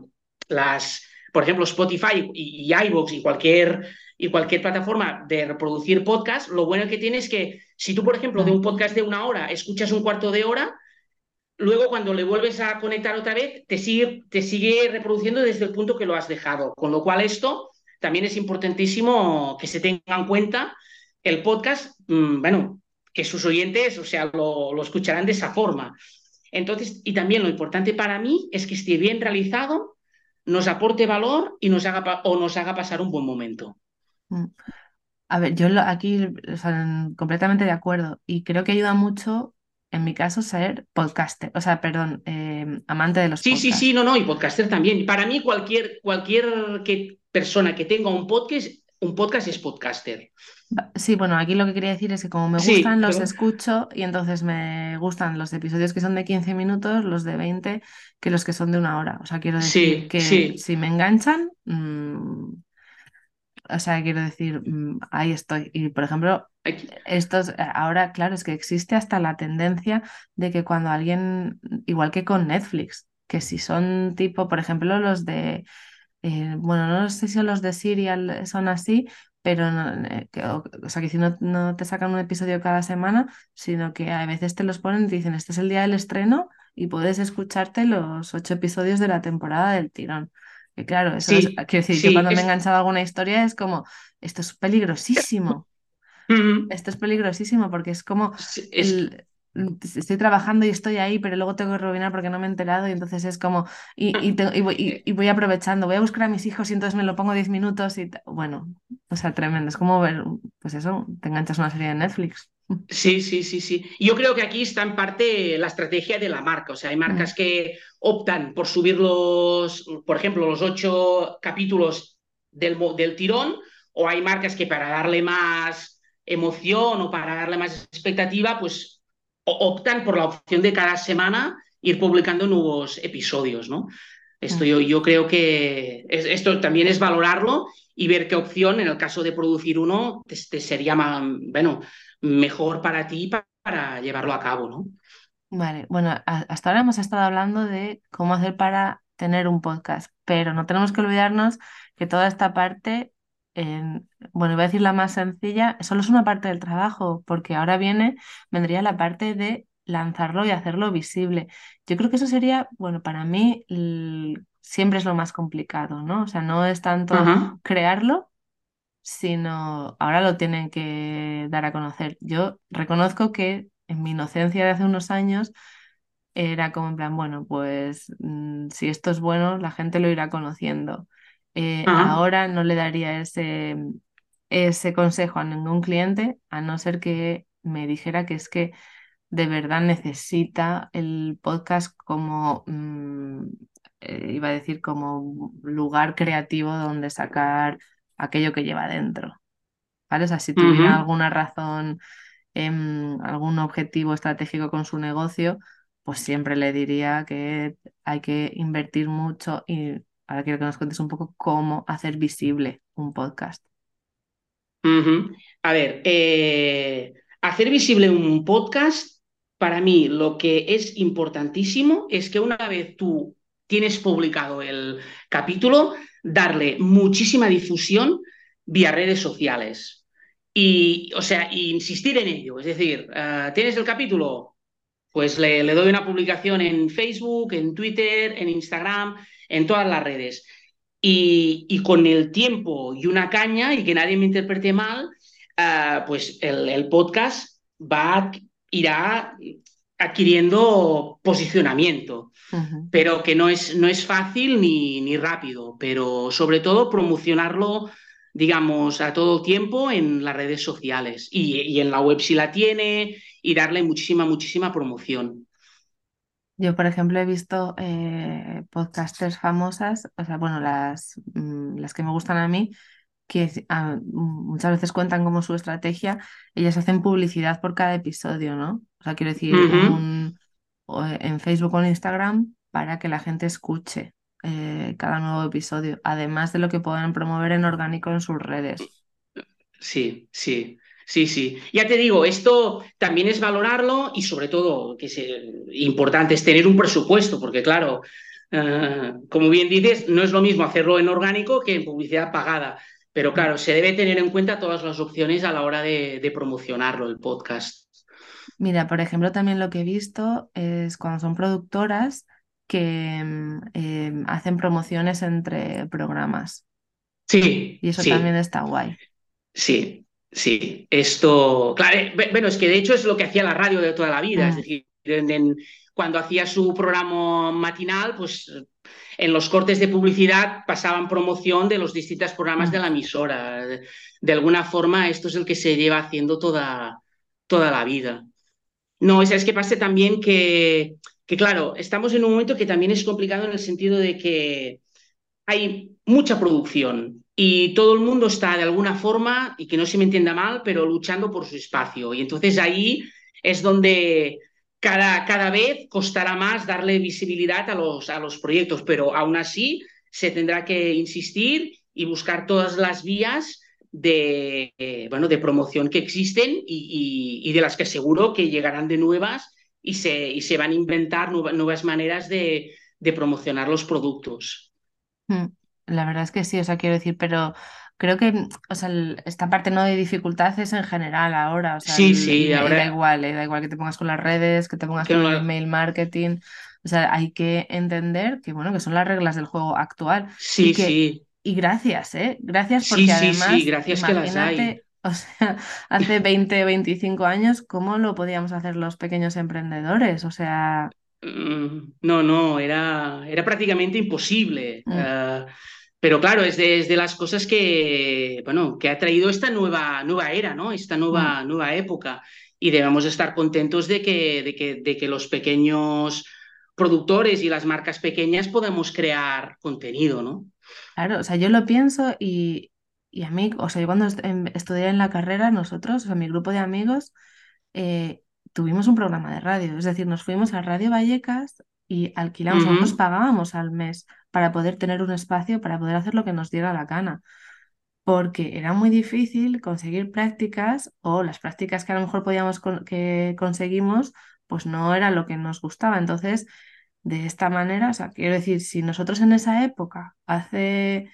las, por ejemplo, Spotify y, y iVoox y cualquier, y cualquier plataforma de reproducir podcast, lo bueno que tiene es que si tú, por ejemplo, de un podcast de una hora escuchas un cuarto de hora, luego cuando le vuelves a conectar otra vez, te sigue, reproduciendo desde el punto que lo has dejado. Con lo cual esto también es importantísimo que se tenga en cuenta el podcast, mmm, bueno, que sus oyentes, o sea, lo, escucharán de esa forma. Entonces, y también lo importante para mí es que esté bien realizado, nos aporte valor y nos haga, o nos haga pasar un buen momento. mm. A ver, yo aquí completamente de acuerdo y creo que ayuda mucho, en mi caso, ser podcaster, o sea, perdón, eh, amante de los Sí, sí, sí, podcasts. no, no, y podcaster también. Para mí, cualquier, cualquier que, persona que tenga un podcast, un podcast es podcaster. Sí, bueno, aquí lo que quería decir es que como me Sí, gustan, los escucho y entonces me gustan los episodios que son de 15 minutos, los de 20, que los que son de una hora. O sea, quiero decir Sí, que sí. si me enganchan, mm, o sea, quiero decir, mm, ahí estoy. Y por ejemplo, estos, eh, ahora, claro, es que existe hasta la tendencia de que cuando alguien, igual que con Netflix, que si son tipo, por ejemplo, los de eh, bueno, no sé si los de Serial son así, pero no, eh, que- o, o sea, que si no, no te sacan un episodio cada semana, sino que a veces te los ponen y te dicen, este es el día del estreno y puedes escucharte los ocho episodios de la temporada del tirón. Que claro, eso es, quiero decir, yo sí. cuando me he enganchado a alguna historia es como, esto es peligrosísimo. Esto es peligrosísimo porque es como sí, es, el, estoy trabajando y estoy ahí, pero luego tengo que rebobinar porque no me he enterado y entonces es como, y, y, y voy, y- y voy aprovechando, voy a buscar a mis hijos y entonces me lo pongo 10 minutos y bueno, o sea, tremendo, es como ver, pues eso, te enganchas una serie de Netflix. Sí, sí, sí, sí. Yo creo que aquí está en parte la estrategia de la marca. O sea, hay Mm, marcas que optan por subir los, por ejemplo, los ocho capítulos del, del tirón, o hay marcas que para darle más emoción o para darle más expectativa, pues optan por la opción de cada semana ir publicando nuevos episodios, ¿no? Esto mm. yo, yo creo que es- esto también es valorarlo y ver qué opción, en el caso de producir uno, te, te sería más, bueno, mejor para ti pa- para llevarlo a cabo, ¿no? Vale, bueno, hasta ahora hemos estado hablando de cómo hacer para tener un podcast, pero no tenemos que olvidarnos que toda esta parte, en- bueno, iba a decir la más sencilla, solo es una parte del trabajo, porque ahora viene, vendría la parte de lanzarlo y hacerlo visible. Yo creo que eso sería, bueno, para mí siempre es lo más complicado, ¿no? O sea, no es tanto Ajá. crearlo, sino ahora lo tienen que dar a conocer. Yo reconozco que en mi inocencia de hace unos años, era como en plan, bueno, pues mm, si esto es bueno, la gente lo irá conociendo. Eh, ahora no le daría ese, ese consejo a ningún cliente, a no ser que me dijera que es que de verdad necesita el podcast como, mm, eh, iba a decir, como lugar creativo donde sacar aquello que lleva dentro. ¿Vale? O sea, si tuviera alguna razón, algún objetivo estratégico con su negocio, pues siempre le diría que hay que invertir mucho y ahora quiero que nos cuentes un poco cómo hacer visible un podcast. A ver, eh, hacer visible un podcast, para mí lo que es importantísimo es que una vez tú tienes publicado el capítulo, darle muchísima difusión vía redes sociales. Y, o sea, insistir en ello. Es decir, eh, tienes el capítulo, pues le, doy una publicación en Facebook, en Twitter, en Instagram, en todas las redes. Y, con el tiempo y una caña, y que nadie me interprete mal, ah, pues el, podcast va, irá adquiriendo posicionamiento, pero que no es, no es fácil ni, ni, rápido, pero sobre todo promocionarlo, digamos, a todo tiempo en las redes sociales y, y en la web si la tiene y darle muchísima, muchísima promoción. Yo, por ejemplo, he visto eh, podcasters famosas, o sea, bueno, las, mm, las que me gustan a mí, que ah, muchas veces cuentan como su estrategia, ellas hacen publicidad por cada episodio, ¿no? O sea, quiero decir, en Facebook o en Instagram para que la gente escuche eh, cada nuevo episodio, además de lo que puedan promover en orgánico en sus redes. Sí, sí. Sí, sí. Ya te digo, esto también es valorarlo y sobre todo, que es importante, es tener un presupuesto, porque claro, eh, como bien dices, no es lo mismo hacerlo en orgánico que en publicidad pagada. Pero claro, se debe tener en cuenta todas las opciones a la hora de, promocionarlo, el podcast. Mira, por ejemplo, también lo que he visto es cuando son productoras que mm, em, hacen promociones entre programas. Sí. Y eso también está guay. Sí, Sí, esto, claro, eh, bueno, es que de hecho es lo que hacía la radio de toda la vida, es mm. decir, cuando hacía su programa matinal, pues en los cortes de publicidad pasaban promoción de los distintos programas de la emisora. De alguna forma, esto es el que se lleva haciendo toda, toda la vida. No, es que pase también que, que, claro, estamos en un momento que también es complicado en el sentido de que hay mucha producción y todo el mundo está de alguna forma, y que no se me entienda mal, pero luchando por su espacio. Y entonces ahí es donde cada, cada vez costará más darle visibilidad a los, a los proyectos, pero aún así se tendrá que insistir y buscar todas las vías de, bueno, de promoción que existen y, de las que seguro que llegarán de nuevas y se, y se van a inventar nuevas maneras de, de promocionar los productos. Mm, la verdad es que sí, o sea, quiero decir, pero creo que, o sea, esta parte no de dificultad es en general ahora, o sea, sí, sí, ahora... da igual, eh, da igual que te pongas con las redes, que te pongas con el email marketing, o sea, hay que entender que, bueno, que son las reglas del juego actual. Sí, sí. Y gracias, ¿eh? Gracias porque además, sí, gracias que las hay. O sea, hace 20, 25 años, ¿cómo lo podíamos hacer los pequeños emprendedores? O sea... Mm, no, no, era, era prácticamente imposible. Mm. Eh, pero claro, es de, las cosas que, bueno, que ha traído esta nueva, nueva era, ¿no? Esta nueva, mm. nueva época. Y debemos estar contentos de que, de, que, de que los pequeños productores y las marcas pequeñas podamos crear contenido, ¿no? Claro, o sea, yo lo pienso y, a mí, o sea, yo cuando estudié en la carrera, nosotros, o sea, mi grupo de amigos, eh, tuvimos un programa de radio, es decir, nos fuimos a Radio Vallecas y alquilamos, nosotros pagábamos al mes para poder tener un espacio, para poder hacer lo que nos diera la gana, porque era muy difícil conseguir prácticas o las prácticas que a lo mejor podíamos que conseguimos, pues no era lo que nos gustaba. Entonces, de esta manera, o sea, quiero decir, si nosotros en esa época, hace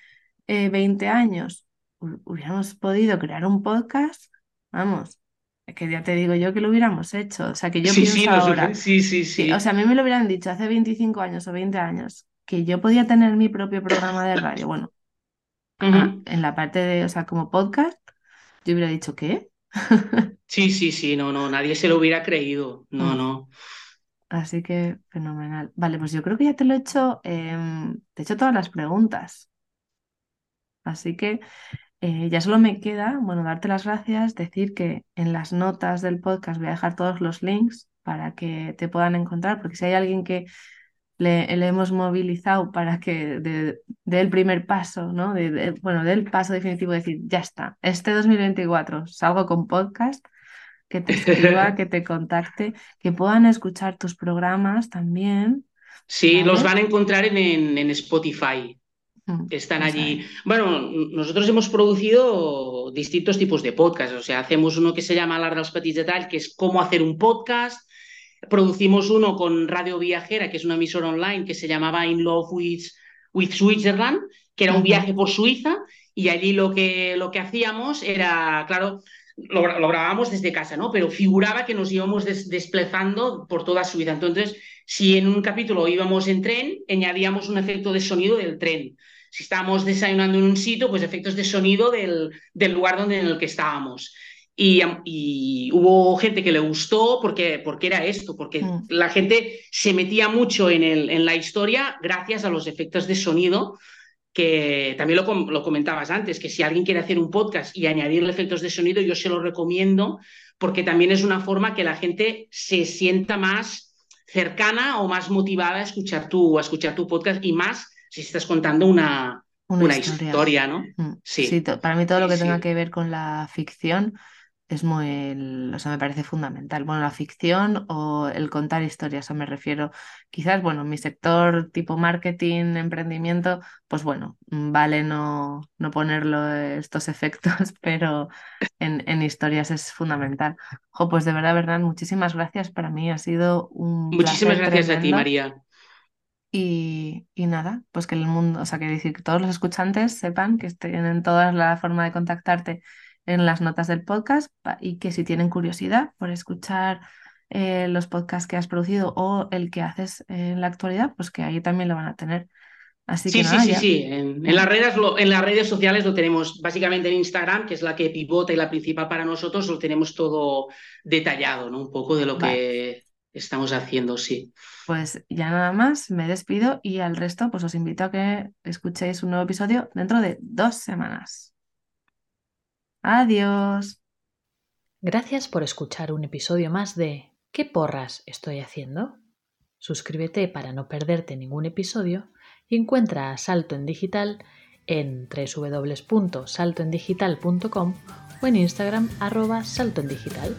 20 eh, años, hubiéramos podido crear un podcast, vamos, que ya te digo yo que lo hubiéramos hecho. O sea, que yo pienso ahora. Sí, sí, sí, O sea, a mí me lo hubieran dicho hace 25 años o 20 años que yo podía tener mi propio programa de radio. Bueno, en la parte de, o sea, como podcast, yo hubiera dicho, ¿qué? sí, sí, sí, no, no, nadie se lo hubiera creído. No, mm. no. Así que fenomenal. Vale, pues yo creo que ya te lo he hecho, em, te he hecho todas las preguntas. Así que eh, ya solo me queda, bueno, darte las gracias, decir que en las notas del podcast voy a dejar todos los links para que te puedan encontrar, porque si hay alguien que le, hemos movilizado para que dé el primer paso, ¿no? De, bueno, dé el paso definitivo, de decir, ya está, este 2024 salgo con podcast, que te escriba, que te contacte, que puedan escuchar tus programas también. Sí, los van a encontrar en, en Spotify. Mm, están allí. Bueno, nosotros hemos producido distintos tipos de podcasts. O sea, hacemos uno que se llama Alar dels Petits Detalls, que es cómo hacer un podcast. Producimos uno con Radio Viajera, que es una emisora online que se llamaba In Love with, with Switzerland, que era un viaje por Suiza. Y allí lo que, lo que hacíamos era, claro, lo, grabábamos desde casa, ¿no? Pero figuraba que nos íbamos desplazando por toda Suiza. Entonces, si en un capítulo íbamos en tren, añadíamos un efecto de sonido del tren si estábamos desayunando en un sitio, pues efectos de sonido del, lugar donde, en el que estábamos. Y, hubo gente que le gustó porque, porque era esto, porque mm. la gente se metía mucho en, el, en la historia gracias a los efectos de sonido, que también lo, lo, comentabas antes, que si alguien quiere hacer un podcast y añadirle efectos de sonido, yo se lo recomiendo porque también es una forma que la gente se sienta más cercana o más motivada a escuchar tu, a escuchar tu podcast y más si estás contando una, una, historia. ¿no? Mm, sí. para mí todo lo que tenga que ver con la ficción es muy, o sea, me parece fundamental. Bueno, la ficción o el contar historias, o me refiero. Quizás, bueno, mi sector tipo marketing, emprendimiento, pues bueno, vale no, no ponerlo estos efectos, pero en, en historias es fundamental. Jo, pues de verdad, verdad, muchísimas gracias. Para mí ha sido un. Muchísimas gracias a ti, María. Y, nada, pues que el mundo, o sea, que decir que todos los escuchantes sepan que tienen toda la forma de contactarte en las notas del podcast y que si tienen curiosidad por escuchar eh, los podcasts que has producido o el que haces en la actualidad, pues que ahí también lo van a tener. Así sí, que sí, sí, sí. En, las redes, en las redes sociales lo tenemos básicamente en Instagram, que es la que pivota y la principal para nosotros, lo tenemos todo detallado, ¿no? Un poco de lo que estamos haciendo, sí. Pues ya nada más, me despido y al resto pues os invito a que escuchéis un nuevo episodio dentro de dos semanas. Adiós. Gracias por escuchar un episodio más de ¿Qué porras estoy haciendo? Suscríbete para no perderte ningún episodio y encuentra a Salto en Digital en www.saltoendigital.com o en Instagram arroba saltoendigital.